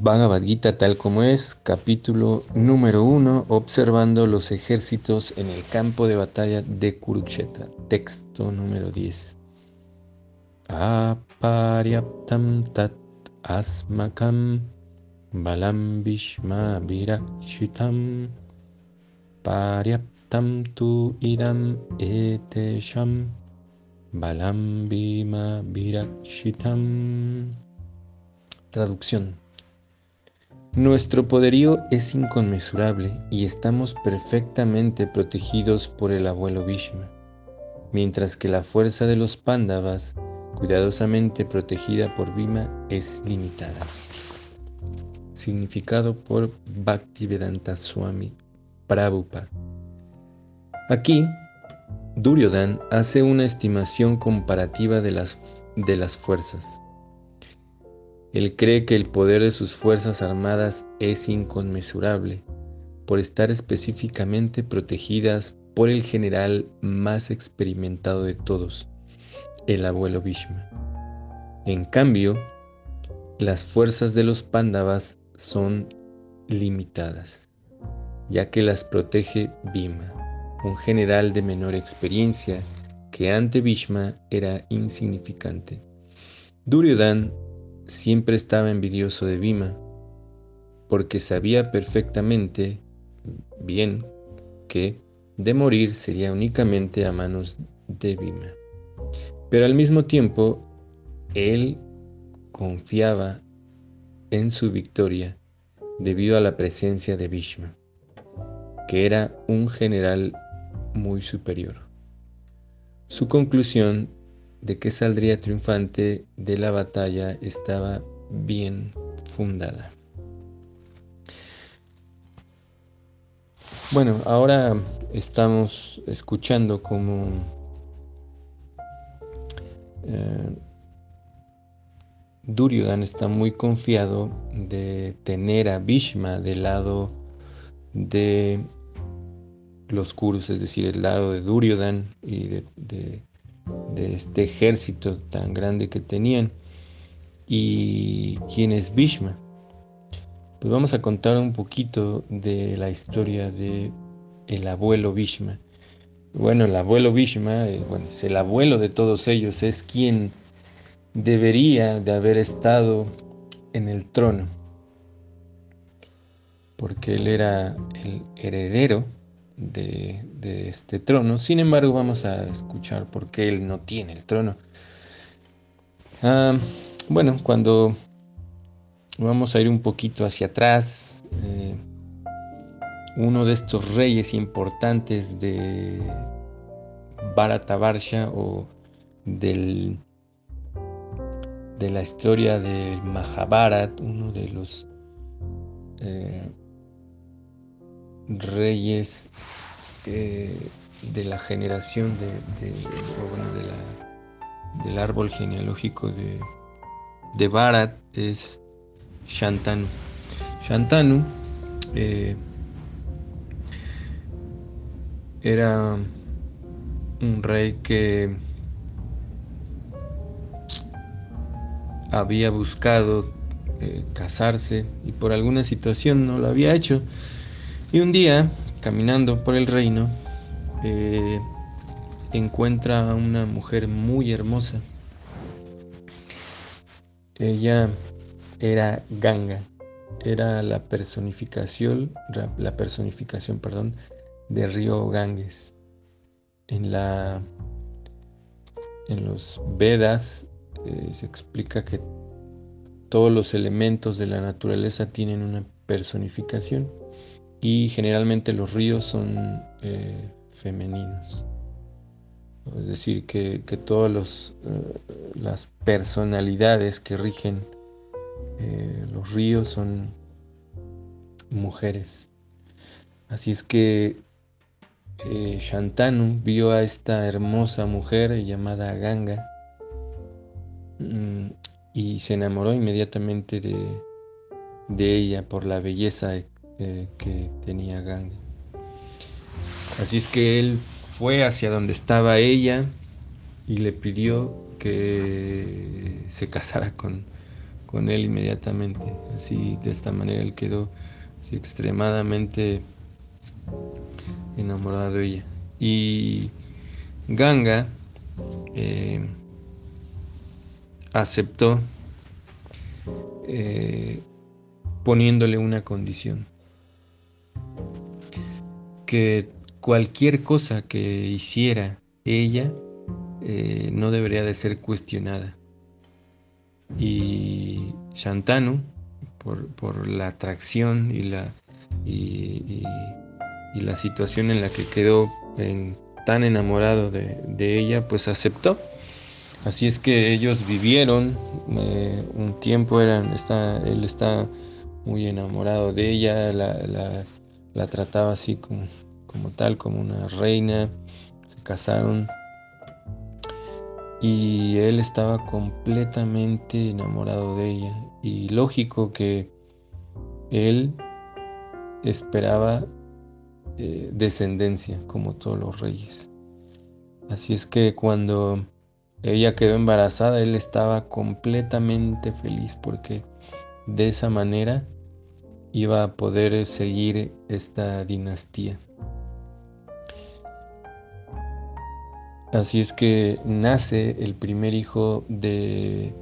Bhagavad Gita tal como es, capítulo número 1, observando los ejércitos en el campo de batalla de Kurukshetra, texto número 10. Aparyaptam tat asmakam balam bhishma virakshitam paryaptam tu idam etesham balam bhima virakshitam. Traducción nuestro poderío es inconmensurable y estamos perfectamente protegidos por el abuelo Bhishma, mientras que la fuerza de los Pándavas, cuidadosamente protegida por Bhima, es limitada. Significado por Bhaktivedanta Swami Prabhupada. Aquí, Duryodhan hace una estimación comparativa de las, de las fuerzas. Él cree que el poder de sus Fuerzas Armadas es inconmensurable, por estar específicamente protegidas por el general más experimentado de todos, el abuelo Bhishma. En cambio, las fuerzas de los Pándavas son limitadas, ya que las protege Bhima, un general de menor experiencia que ante Bhishma era insignificante. Duryodhan siempre estaba envidioso de Bhima, porque sabía perfectamente bien que de morir sería únicamente a manos de Bhima. Pero al mismo tiempo, él confiaba en su victoria debido a la presencia de Bhishma, que era un general muy superior. Su conclusión de que saldría triunfante de la batalla estaba bien fundada. Bueno, ahora estamos escuchando como eh, Duryodhan está muy confiado de tener a Bhishma del lado de los Kurus, es decir, el lado de Duryodhan y de de este ejército tan grande que tenían. ¿Y quién es Bhishma? Pues vamos a contar un poquito de la historia de el abuelo Bhishma. Bueno, el abuelo Bhishma, eh, bueno, es el abuelo de todos ellos, es quien debería de haber estado en el trono, porque él era el heredero de, este trono. Sin embargo, vamos a escuchar por qué él no tiene el trono. Ah, bueno, cuando vamos a ir un poquito hacia atrás, eh, uno de estos reyes importantes de Bharata-varsha o del, de la historia del Mahabharat, uno de los eh, reyes eh, de la generación de, del árbol genealógico de, de Bharat es Shantanu. Shantanu eh, era un rey que había buscado eh, casarse y por alguna situación no lo había hecho. Y un día, caminando por el reino, eh, encuentra a una mujer muy hermosa. Ella era Ganga, era la personificación, la personificación, perdón, del río Ganges. En la en los Vedas eh, se explica que todos los elementos de la naturaleza tienen una personificación y generalmente los ríos son eh, femeninos. Es decir, que, todas eh, las personalidades que rigen eh, los ríos son mujeres. Así es que Shantanu vio a esta hermosa mujer llamada Ganga mm, y se enamoró inmediatamente de, de ella por la belleza que tenía Ganga. Así es que él fue hacia donde estaba ella y le pidió que se casara con, con él inmediatamente. Así, de esta manera, él quedó extremadamente enamorado de ella. Y Ganga eh, aceptó eh, poniéndole una condición. Que cualquier cosa que hiciera ella eh, no debería de ser cuestionada. Y Shantanu, por, la atracción y la, y, la situación en la que quedó tan enamorado de, ella, pues aceptó. Así es que ellos vivieron eh, un tiempo, eran, está, él está muy enamorado de ella, la, la trataba así como, como tal, como una reina, se casaron y él estaba completamente enamorado de ella y lógico que él esperaba eh, descendencia como todos los reyes. Así es que cuando ella quedó embarazada, él estaba completamente feliz porque de esa manera iba a poder seguir esta dinastía. Así es que nace el primer hijo de,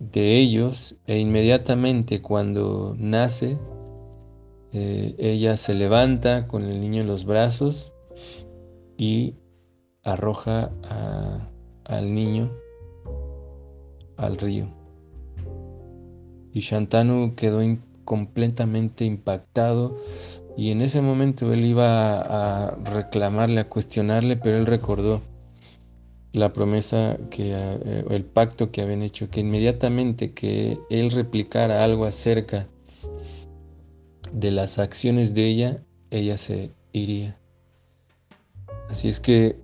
de ellos e inmediatamente cuando nace, eh, ella se levanta con el niño en los brazos y arroja al niño al río. Y Shantanu quedó completamente impactado y en ese momento él iba a reclamarle, a cuestionarle, pero él recordó la promesa que eh, el pacto que habían hecho, que inmediatamente que él replicara algo acerca de las acciones de ella, ella se iría. Así es que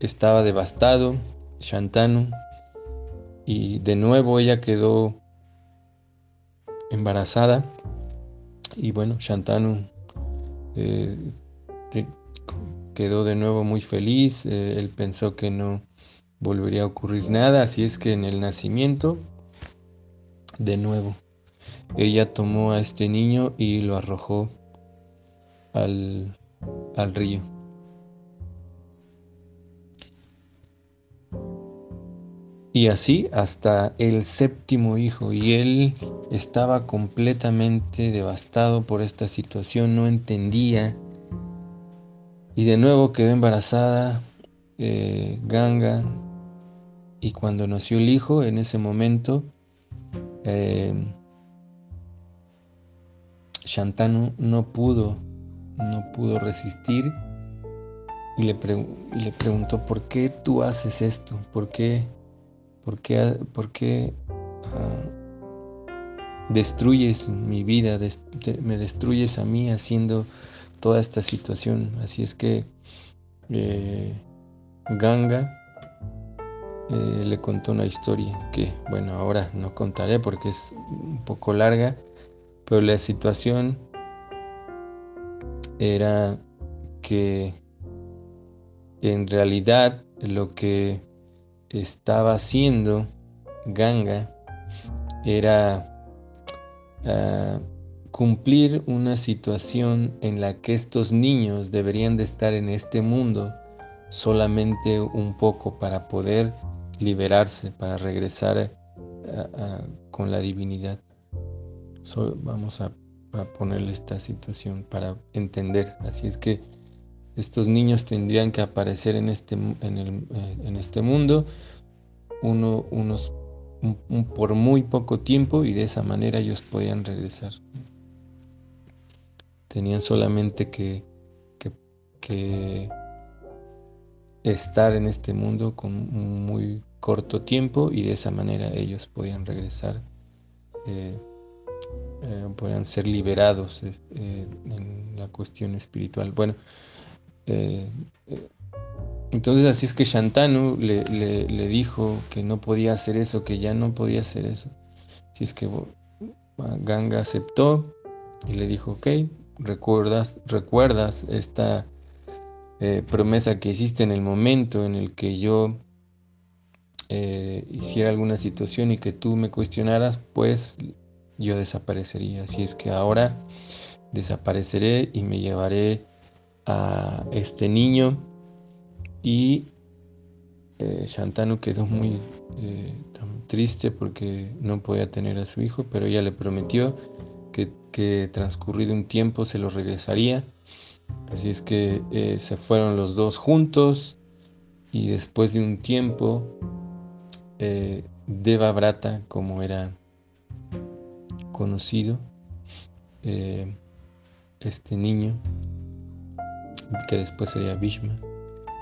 estaba devastado Shantanu y de nuevo ella quedó embarazada y bueno, Shantanu eh, quedó de nuevo muy feliz, eh, él pensó que no volvería a ocurrir nada, así es que en el nacimiento, de nuevo, ella tomó a este niño y lo arrojó al, al río. Y así hasta el séptimo hijo. Y él estaba completamente devastado por esta situación, no entendía. Y de nuevo quedó embarazada eh, Ganga. Y cuando nació el hijo, en ese momento, eh, Shantanu no pudo, no pudo resistir y le, y le preguntó, ¿por qué tú haces esto? ¿Por qué? ¿Por qué, ah, destruyes mi vida? me destruyes a mí haciendo toda esta situación. Así es que eh, Ganga eh, le contó una historia que, bueno, ahora no contaré porque es un poco larga, pero la situación era que en realidad lo que estaba haciendo Ganga era ah, cumplir una situación en la que estos niños deberían de estar en este mundo solamente un poco para poder liberarse, para regresar con la divinidad. vamos a, a ponerle esta situación para entender. Así es que estos niños tendrían que aparecer en este, en el, eh, en este mundo uno, unos, por muy poco tiempo y de esa manera ellos podían regresar. Tenían solamente que, que, estar en este mundo con un muy corto tiempo y de esa manera ellos podían regresar, eh, eh, podían ser liberados en la cuestión espiritual. Bueno, eh, eh, entonces así es que Shantanu le, dijo que no podía hacer eso, que ya no podía hacer eso. Así es que Ganga aceptó y le dijo, ok, recuerdas, recuerdas esta eh, promesa que hiciste en el momento en el que yo hiciera alguna situación y que tú me cuestionaras, pues yo desaparecería. Así es que ahora desapareceré y me llevaré a este niño y eh, quedó muy eh, triste porque no podía tener a su hijo, pero ella le prometió que, que transcurrido un tiempo se lo regresaría. Así es que eh, se fueron los dos juntos y después de un tiempo Deva Brata, como era conocido, este niño, que después sería Bhishma,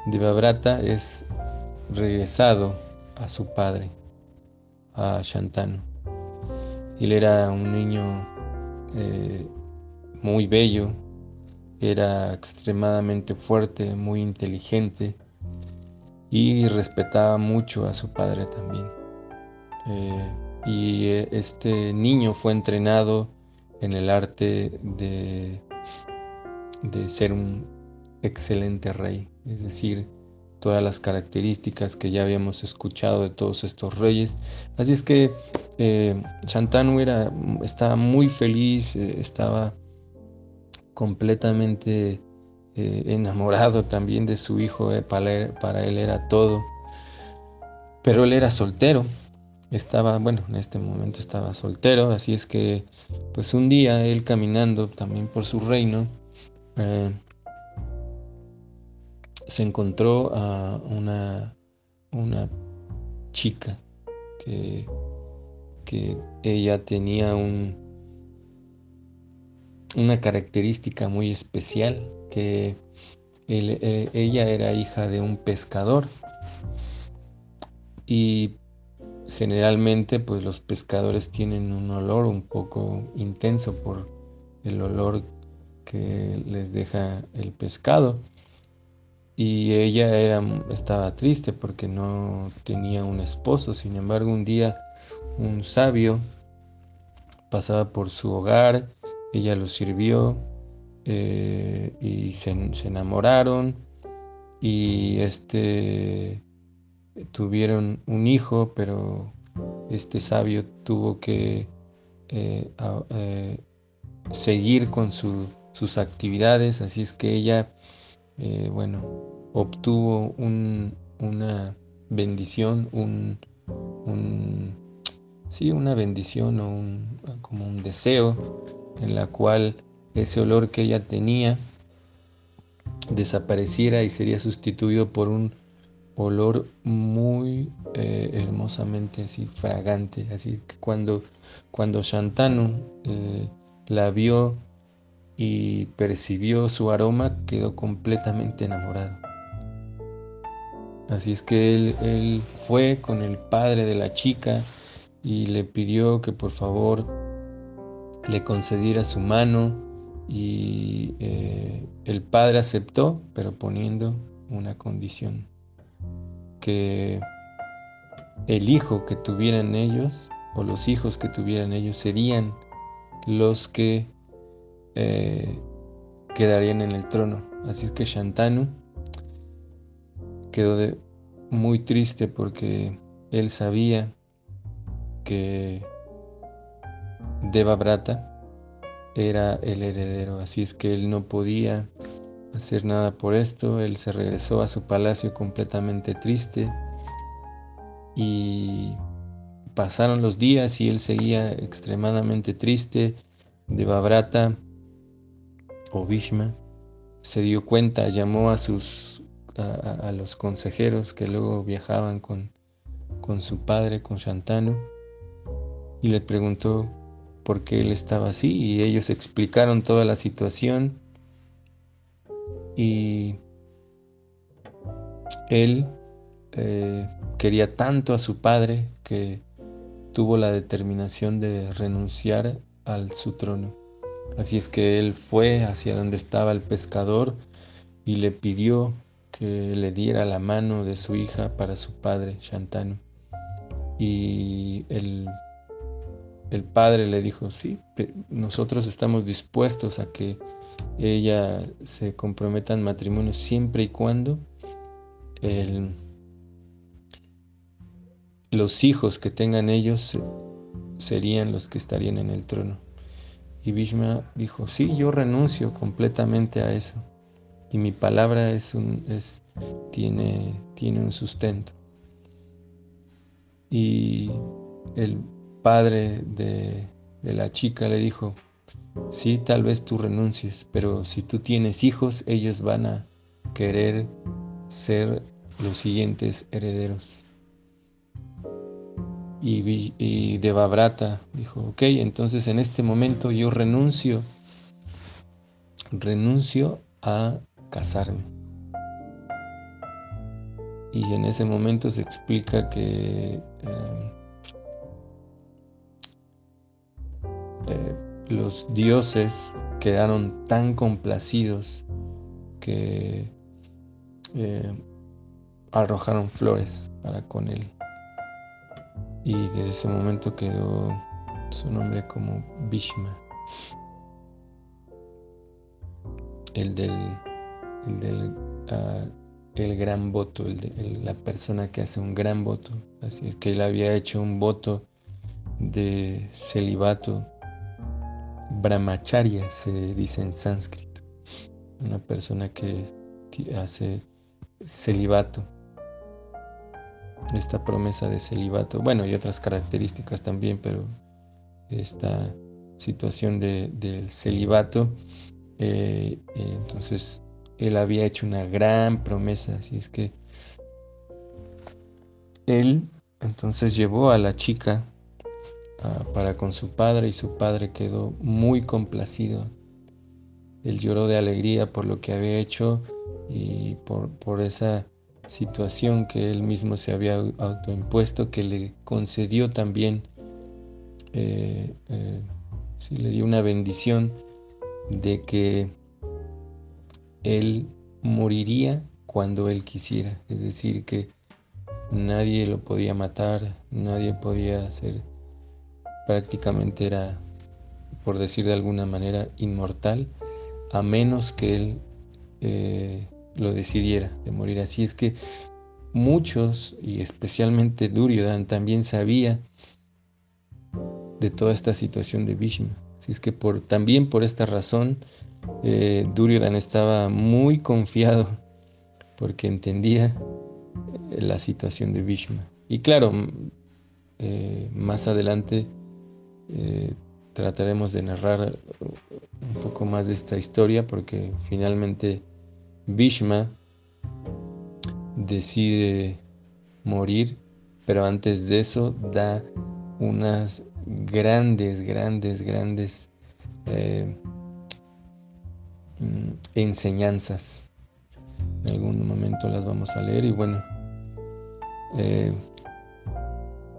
Devabrata es regresado a su padre, a Shantanu. Él era un niño eh, muy bello, era extremadamente fuerte, muy inteligente y respetaba mucho a su padre también. Eh, y eh, este niño fue entrenado en el arte de, de ser un excelente rey, es decir, todas las características que ya habíamos escuchado de todos estos reyes. Así es que eh, Shantanu era, estaba muy feliz, eh, estaba completamente eh, enamorado también de su hijo, eh, para, para, él era todo. Pero él era soltero, estaba, bueno, en este momento estaba soltero, así es que pues un día él caminando también por su reino, se encontró a una, una chica que, que ella tenía un, una característica muy especial, que eh, ella era hija de un pescador. Y generalmente pues los pescadores tienen un olor un poco intenso por el olor que les deja el pescado y ella era, estaba triste porque no tenía un esposo. Sin embargo, un día un sabio pasaba por su hogar, ella lo sirvió eh, y se, enamoraron y este tuvieron un hijo, pero este sabio tuvo que eh, eh, seguir con sus actividades, así es que ella eh, bueno, obtuvo una bendición, un, sí, una bendición o un, como un deseo en la cual ese olor que ella tenía desapareciera y sería sustituido por un olor muy eh, hermosamente así fragante así que cuando cuando Shantanu eh, la vio y percibió su aroma, quedó completamente enamorado. Así es que él, fue con el padre de la chica y le pidió que por favor le concediera su mano y eh, el padre aceptó, pero poniendo una condición, que el hijo que tuvieran ellos o los hijos que tuvieran ellos serían los que eh, quedarían en el trono. Así es que Shantanu quedó muy triste porque él sabía que Devabrata era el heredero, así es que él no podía hacer nada por esto, él se regresó a su palacio completamente triste y pasaron los días y él seguía extremadamente triste. Devabrata o Bhishma se dio cuenta, llamó a sus a, los consejeros que luego viajaban con, con su padre, con Shantanu, y le preguntó por qué él estaba así, y ellos explicaron toda la situación, y él eh, quería tanto a su padre que tuvo la determinación de renunciar al su trono. Así es que él fue hacia donde estaba el pescador y le pidió que le diera la mano de su hija para su padre, Shantanu. Y el, el padre le dijo, sí, nosotros estamos dispuestos a que ella se comprometa en matrimonio siempre y cuando el, los hijos que tengan ellos serían los que estarían en el trono. Y Bhishma dijo, sí, yo renuncio completamente a eso. Y mi palabra es un, es, tiene, tiene un sustento. Y el padre de, de la chica le dijo, sí, tal vez tú renuncies, pero si tú tienes hijos, ellos van a querer ser los siguientes herederos. Y, y Devabrata dijo, ok, entonces en este momento yo renuncio, renuncio a casarme. Y en ese momento se explica que eh, eh, los dioses quedaron tan complacidos que eh, arrojaron flores para con él. Y desde ese momento quedó su nombre como Bhishma, el del, el del ah, el gran voto, el la persona que hace un gran voto. Así es que él había hecho un voto de celibato. Brahmacharya se dice en sánscrito. Una persona que hace celibato. Esta promesa de celibato, bueno, y otras características también, pero esta situación de, del celibato, eh, eh, entonces él había hecho una gran promesa, así es que él entonces llevó a la chica ah, para con su padre y su padre quedó muy complacido. Él lloró de alegría por lo que había hecho y por, esa situación que él mismo se había autoimpuesto, que le concedió también, eh, eh, le dio una bendición de que él moriría cuando él quisiera, es decir, que nadie lo podía matar, nadie podía hacer, prácticamente era, por decir de alguna manera, inmortal, a menos que él eh, lo decidiera de morir. Así es que muchos, y especialmente Duryodhan, también sabía de toda esta situación de Bhishma. Así es que también por esta razón, eh, estaba muy confiado porque entendía eh, la situación de Bhishma. Y claro, eh, más adelante trataremos de narrar un poco más de esta historia porque finalmente Bhishma decide morir, pero antes de eso da unas grandes, grandes, grandes Mm, enseñanzas. En algún momento las vamos a leer y bueno, eh,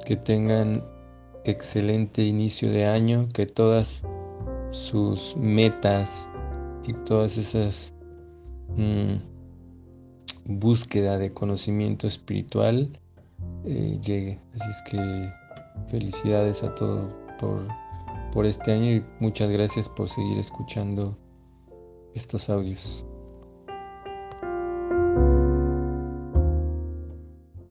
que tengan excelente inicio de año, que todas sus metas y todas esas mm, búsqueda de conocimiento espiritual eh, llegue. Así es que felicidades a todos por, por este año y muchas gracias por seguir escuchando estos audios.